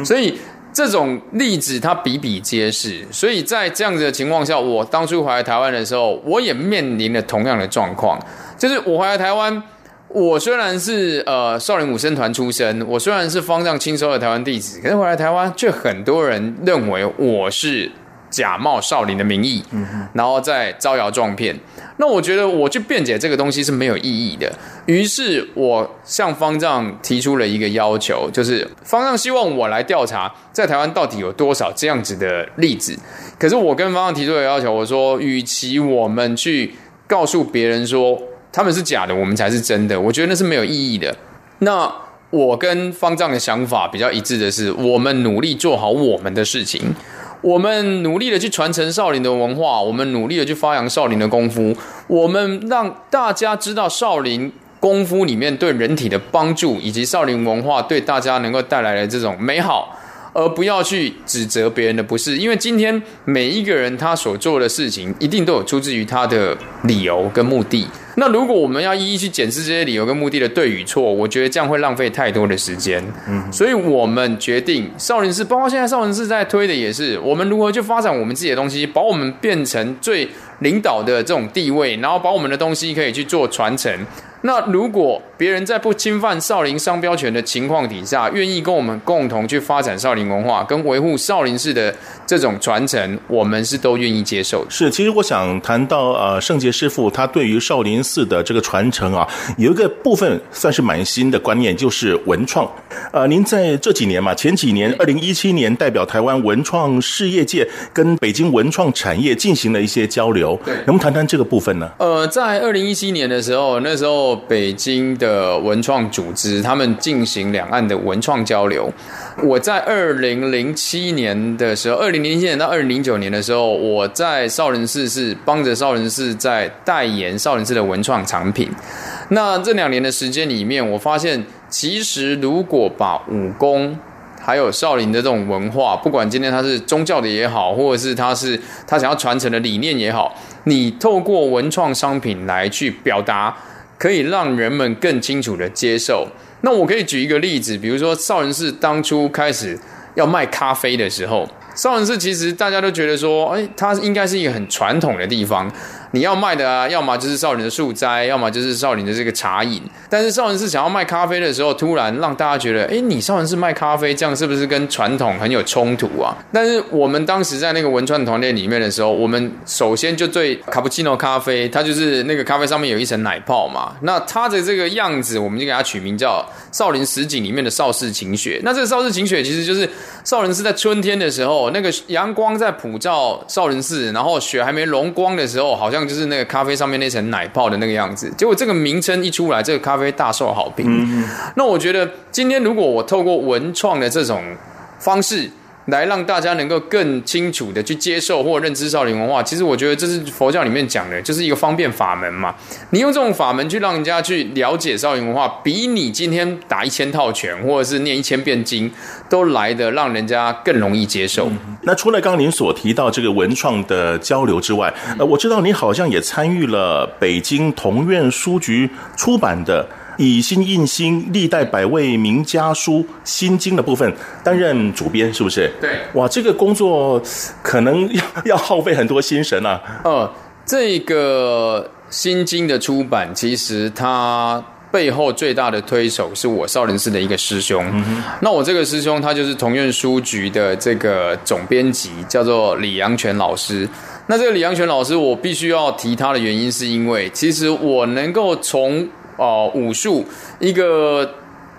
所以这种例子它比比皆是。所以在这样子的情况下，我当初回来台湾的时候，我也面临了同样的状况，就是我回来台湾。我虽然是呃少林武僧团出身，我虽然是方丈亲收的台湾弟子，可是回来台湾，却很多人认为我是假冒少林的名义，嗯、哼然后再招摇撞骗。那我觉得我去辩解这个东西是没有意义的。于是我向方丈提出了一个要求，就是方丈希望我来调查在台湾到底有多少这样子的例子。可是我跟方丈提出的要求，我说，与其我们去告诉别人说。他们是假的，我们才是真的。我觉得那是没有意义的。那我跟方丈的想法比较一致的是，我们努力做好我们的事情，我们努力的去传承少林的文化，我们努力的去发扬少林的功夫，我们让大家知道少林功夫里面对人体的帮助，以及少林文化对大家能够带来的这种美好。而不要去指责别人的不是，因为今天每一个人他所做的事情，一定都有出自于他的理由跟目的。那如果我们要一一去检视这些理由跟目的的对与错，我觉得这样会浪费太多的时间。嗯，所以我们决定少林寺，包括现在少林寺在推的也是，我们如何去发展我们自己的东西，把我们变成最领导的这种地位，然后把我们的东西可以去做传承。那如果别人在不侵犯少林商标权的情况底下，愿意跟我们共同去发展少林文化，跟维护少林寺的这种传承，我们是都愿意接受的。
是，其实我想谈到呃，圣杰师傅他对于少林寺的这个传承啊，有一个部分算是蛮新的观念，就是文创。呃，您在这几年嘛，前几年，二零一七年代表台湾文创事业界跟北京文创产业进行了一些交流，对，能不能谈谈这个部分呢？
呃，在二零一七年的时候，那时候。北京的文创组织，他们进行两岸的文创交流。我在二零零七年的时候，二零零七年到二零零九年的时候，我在少林寺是帮着少林寺在代言少林寺的文创产品。那这两年的时间里面，我发现，其实如果把武功还有少林的这种文化，不管今天他是宗教的也好，或者是他是他想要传承的理念也好，你透过文创商品来去表达。可以让人们更清楚的接受。那我可以举一个例子，比如说少林寺当初开始要卖咖啡的时候，少林寺其实大家都觉得说，哎，它应该是一个很传统的地方。你要卖的啊，要么就是少林的素斋，要么就是少林的这个茶饮。但是少林寺想要卖咖啡的时候，突然让大家觉得，哎，你少林寺卖咖啡，这样是不是跟传统很有冲突啊？但是我们当时在那个文创团队里面的时候，我们首先就对卡布奇诺咖啡，它就是那个咖啡上面有一层奶泡嘛，那它的这个样子，我们就给它取名叫少林十景里面的少室晴雪。那这个少室晴雪其实就是少林寺在春天的时候，那个阳光在普照少林寺，然后雪还没融光的时候，好像。就是那个咖啡上面那层奶泡的那个样子，结果这个名称一出来，这个咖啡大受好评。嗯。那我觉得今天如果我透过文创的这种方式，来让大家能够更清楚的去接受或认知少林文化，其实我觉得这是佛教里面讲的，就是一个方便法门嘛。你用这种法门去让人家去了解少林文化，比你今天打一千套拳或者是念一千遍经，都来得让人家更容易接受。
那除了刚刚您所提到这个文创的交流之外，呃，我知道你好像也参与了北京同院书局出版的。以心印心，历代百位名家书心经的部分担任主编，是不是？
对，
哇，这个工作可能要要耗费很多心神啊。
呃，这个心经的出版，其实它背后最大的推手是我少林寺的一个师兄。嗯、那我这个师兄，他就是同院书局的这个总编辑，叫做李阳泉老师。那这个李阳泉老师，我必须要提他的原因，是因为其实我能够从哦，武术一个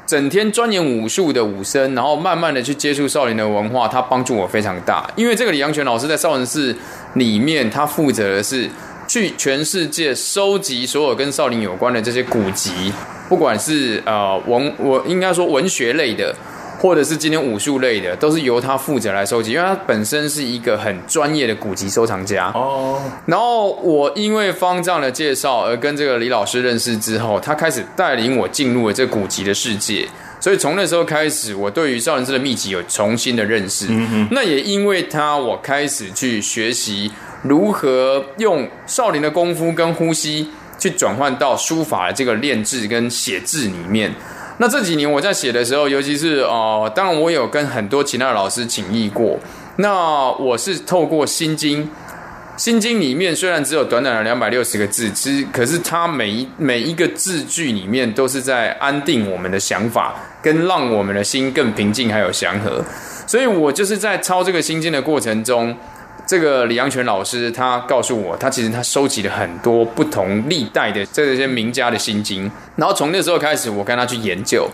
整天钻研武术的武生，然后慢慢的去接触少林的文化，他帮助我非常大。因为这个李阳泉老师在少林寺里面，他负责的是去全世界收集所有跟少林有关的这些古籍，不管是呃文，我应该说文学类的。或者是今天武术类的，都是由他负责来收集，因为他本身是一个很专业的古籍收藏家。哦。然后我因为方丈的介绍而跟这个李老师认识之后，他开始带领我进入了这古籍的世界。所以从那时候开始，我对于少林寺的秘籍有重新的认识。嗯哼。那也因为他，我开始去学习如何用少林的功夫跟呼吸去转换到书法的这个练字跟写字里面。那这几年我在写的时候，尤其是呃，当然我有跟很多其他的老师请益过。那我是透过《心经》，《心经》里面虽然只有短短的两百六十个字，其实可是它每一每一个字句里面都是在安定我们的想法，跟让我们的心更平静，还有祥和。所以我就是在抄这个《心经》的过程中。这个李阳泉老师他告诉我，他其实他收集了很多不同历代的这些名家的心经，然后从那时候开始，我跟他去研究，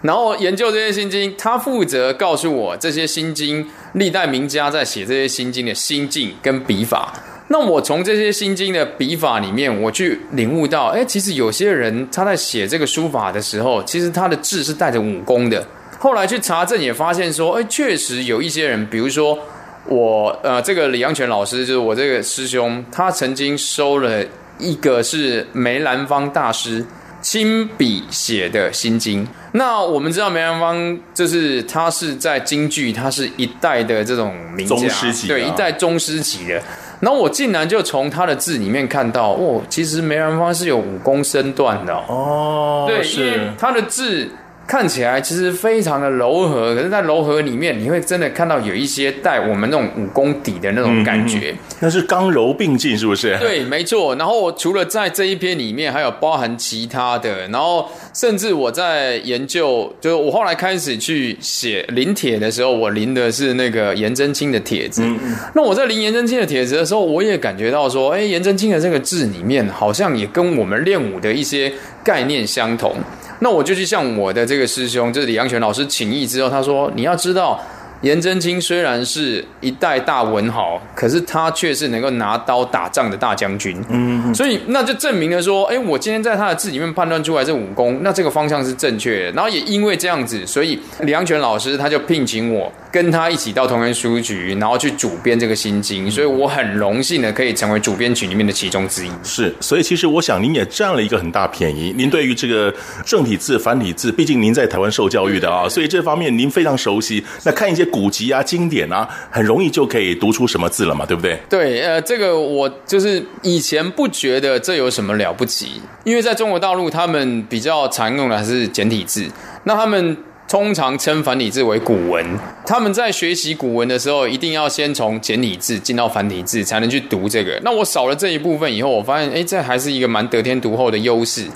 然后研究这些心经，他负责告诉我这些心经历代名家在写这些心经的心境跟笔法。那我从这些心经的笔法里面，我去领悟到，哎，其实有些人他在写这个书法的时候，其实他的字是带着武功的。后来去查证也发现说，哎，确实有一些人，比如说。我呃，这个李阳泉老师就是我这个师兄，他曾经收了一个是梅兰芳大师亲笔写的心经。那我们知道梅兰芳就是他是在京剧，他是一代的这种名家，
宗师级，
对，一代宗师级的。然后我竟然就从他的字里面看到，哦，其实梅兰芳是有武功身段的哦，
哦
对，
是
他的字。看起来其实非常的柔和，可是，在柔和里面，你会真的看到有一些带我们那种武功底的那种感觉。
嗯、那是刚柔并进，是不是？
对，没错。然后除了在这一篇里面，还有包含其他的，然后甚至我在研究，就是我后来开始去写临帖的时候，我临的是那个颜真卿的帖子。嗯嗯。那我在临颜真卿的帖子的时候，我也感觉到说，哎，颜真卿的这个字里面，好像也跟我们练武的一些概念相同。那我就去向我的这这个师兄，就是李阳泉老师请益之后，他说：“你要知道，颜真卿虽然是一代大文豪，可是他却是能够拿刀打仗的大将军。嗯，所以那就证明了说，哎，我今天在他的字里面判断出来这武功，那这个方向是正确的。然后也因为这样子，所以李阳泉老师他就聘请我。”跟他一起到同仁书局，然后去主编这个心经，所以我很荣幸的可以成为主编群里面的其中之一。
是，所以其实我想您也占了一个很大便宜。您对于这个正体字、繁体字，毕竟您在台湾受教育的啊，所以这方面您非常熟悉。那看一些古籍啊、经典啊，很容易就可以读出什么字了嘛，对不对？
对，呃，这个我就是以前不觉得这有什么了不起，因为在中国大陆他们比较常用的还是简体字，那他们。通常称繁体字为古文，他们在学习古文的时候，一定要先从简体字进到繁体字，才能去读这个。那我少了这一部分以后，我发现，哎，这还是一个蛮得天独厚的优势。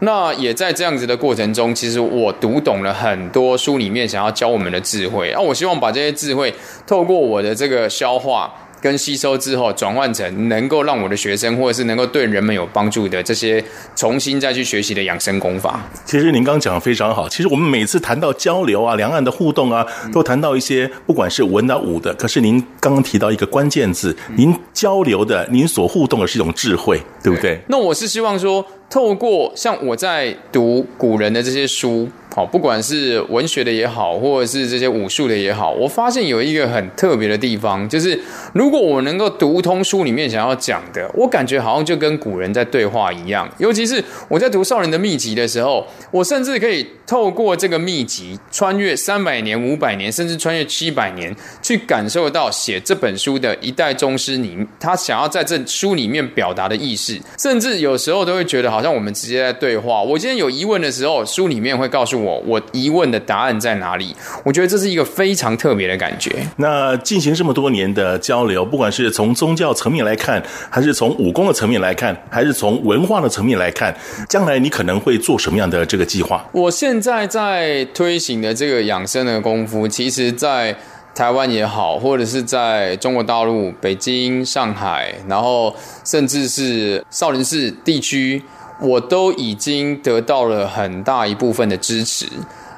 那也在这样子的过程中，其实我读懂了很多书里面想要教我们的智慧。那我希望把这些智慧透过我的这个消化。跟吸收之后，转换成能够让我的学生，或者是能够对人们有帮助的这些重新再去学习的养生功法。
其实您刚讲的非常好。其实我们每次谈到交流啊，两岸的互动啊，都谈到一些不管是文的武的。可是您刚刚提到一个关键字，您交流的，您所互动的是一种智慧，对不对？
那我是希望说，透过像我在读古人的这些书。好，不管是文学的也好，或者是这些武术的也好，我发现有一个很特别的地方，就是如果我能够读通书里面想要讲的，我感觉好像就跟古人在对话一样。尤其是我在读《少林的秘籍》的时候，我甚至可以透过这个秘籍，穿越三百年、五百年，甚至穿越七百年，去感受到写这本书的一代宗师，你他想要在这书里面表达的意思，甚至有时候都会觉得好像我们直接在对话。我今天有疑问的时候，书里面会告诉我。我我疑问的答案在哪里？我觉得这是一个非常特别的感觉。
那进行这么多年的交流，不管是从宗教层面来看，还是从武功的层面来看，还是从文化的层面来看，将来你可能会做什么样的这个计划？
我现在在推行的这个养生的功夫，其实，在台湾也好，或者是在中国大陆、北京、上海，然后甚至是少林寺地区。我都已经得到了很大一部分的支持，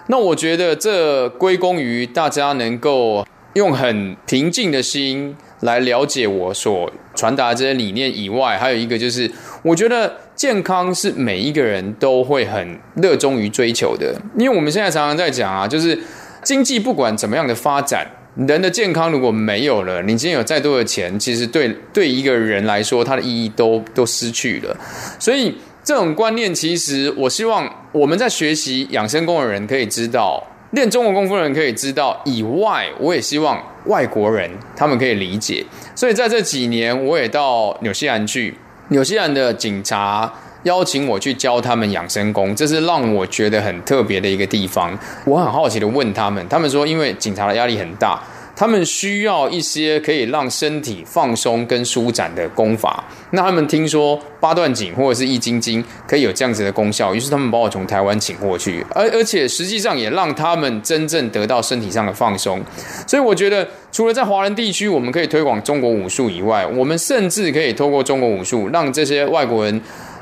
那我觉得这归功于大家能够用很平静的心来了解我所传达这些理念以外，还有一个就是，我觉得健康是每一个人都会很热衷于追求的，因为我们现在常常在讲啊，就是经济不管怎么样的发展，人的健康如果没有了，你今天有再多的钱，其实对对一个人来说，它的意义都都失去了，所以。这种观念，其实我希望我们在学习养生功的人可以知道，练中国功夫的人可以知道以外，我也希望外国人他们可以理解。所以在这几年，我也到纽西兰去，纽西兰的警察邀请我去教他们养生功，这是让我觉得很特别的一个地方。我很好奇的问他们，他们说因为警察的压力很大。他们需要一些可以让身体放松跟舒展的功法。那他们听说八段锦或者是易筋经可以有这样子的功效，于是他们把我从台湾请过去，而而且实际上也让他们真正得到身体上的放松。所以我觉得，除了在华人地区我们可以推广中国武术以外，我们甚至可以透过中国武术让这些外国人。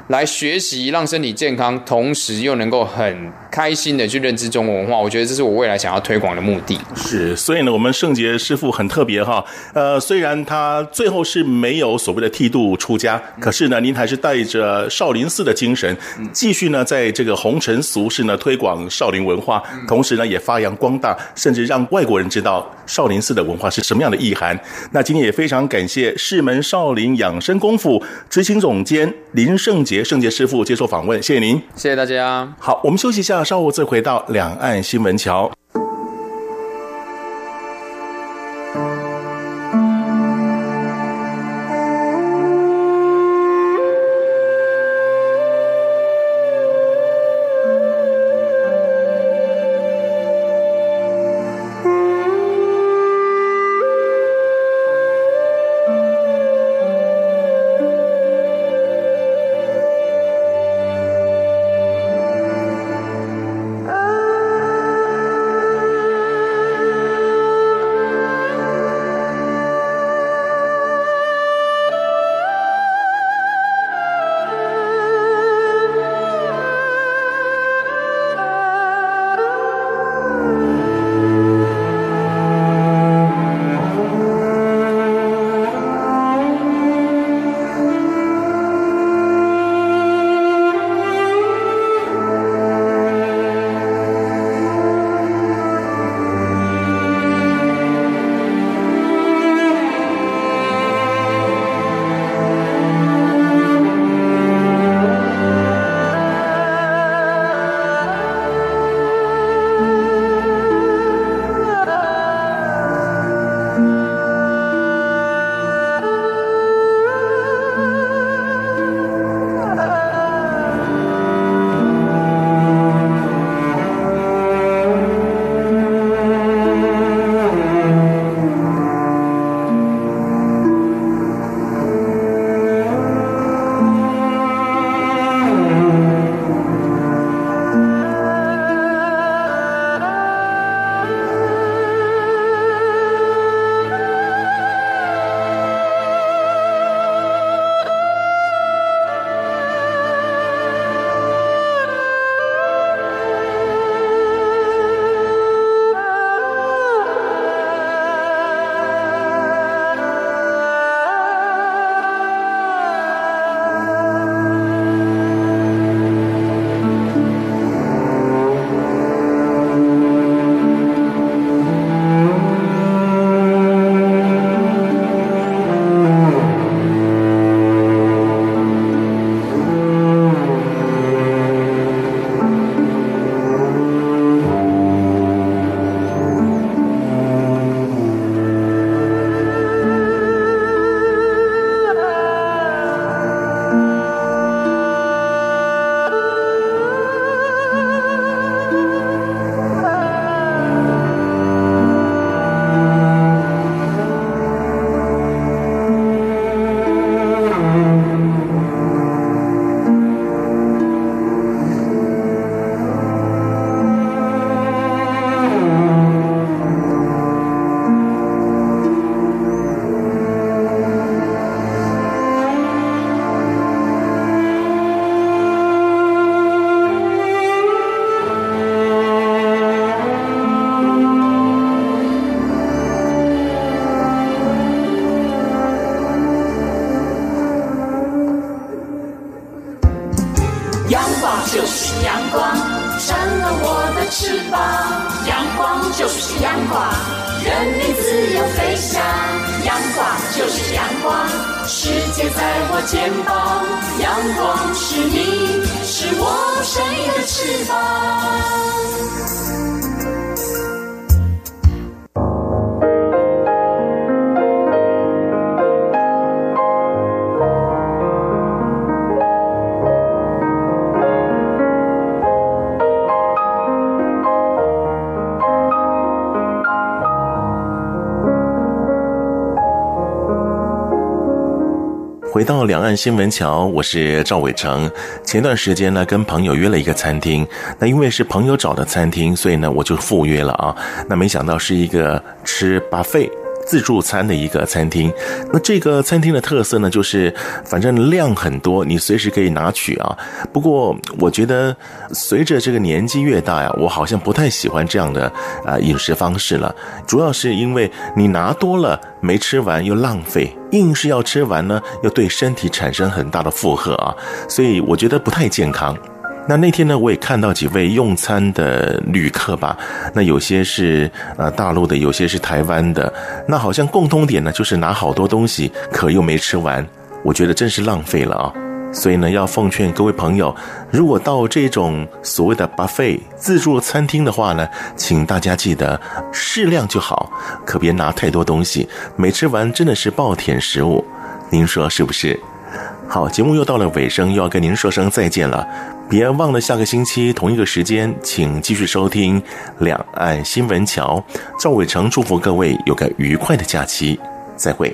来学习，让身体健康，同时又能够很开心的去认知中国文化，我觉得这是我未来想要推广的目的。
是，所以呢，我们圣杰师傅很特别哈。呃，虽然他最后是没有所谓的剃度出家，可是呢，您还是带着少林寺的精神，继续呢，在这个红尘俗世呢推广少林文化，同时呢，也发扬光大，甚至让外国人知道少林寺的文化是什么样的意涵。那今天也非常感谢世门少林养生功夫执行总监林圣杰。胜杰师傅接受访问，谢谢您，
谢谢大家。
好，我们休息一下，稍后再回到两岸新
闻桥。在我肩膀。阳光是你，是我生命的翅膀。
到两岸新闻桥，我是赵伟成。前段时间呢，跟朋友约了一个餐厅，那因为是朋友找的餐厅，所以呢，我就赴约了啊。那没想到是一个吃巴菲。自助餐的一个餐厅，那这个餐厅的特色呢，就是反正量很多，你随时可以拿取啊。不过我觉得随着这个年纪越大呀，我好像不太喜欢这样的啊饮食方式了。主要是因为你拿多了没吃完又浪费，硬是要吃完呢，又对身体产生很大的负荷啊，所以我觉得不太健康。那那天呢，我也看到几位用餐的旅客吧。那有些是呃大陆的，有些是台湾的。那好像共通点呢，就是拿好多东西，可又没吃完。我觉得真是浪费了啊！所以呢，要奉劝各位朋友，如果到这种所谓的 buffet 自助餐厅的话呢，请大家记得适量就好，可别拿太多东西，没吃完真的是暴殄食物。您说是不是？好，节目又到了尾声，又要跟您说声再见了。别忘了下个星期同一个时间，请继续收听《两岸新闻桥》。赵伟成祝福各位有个愉快的假期，再会。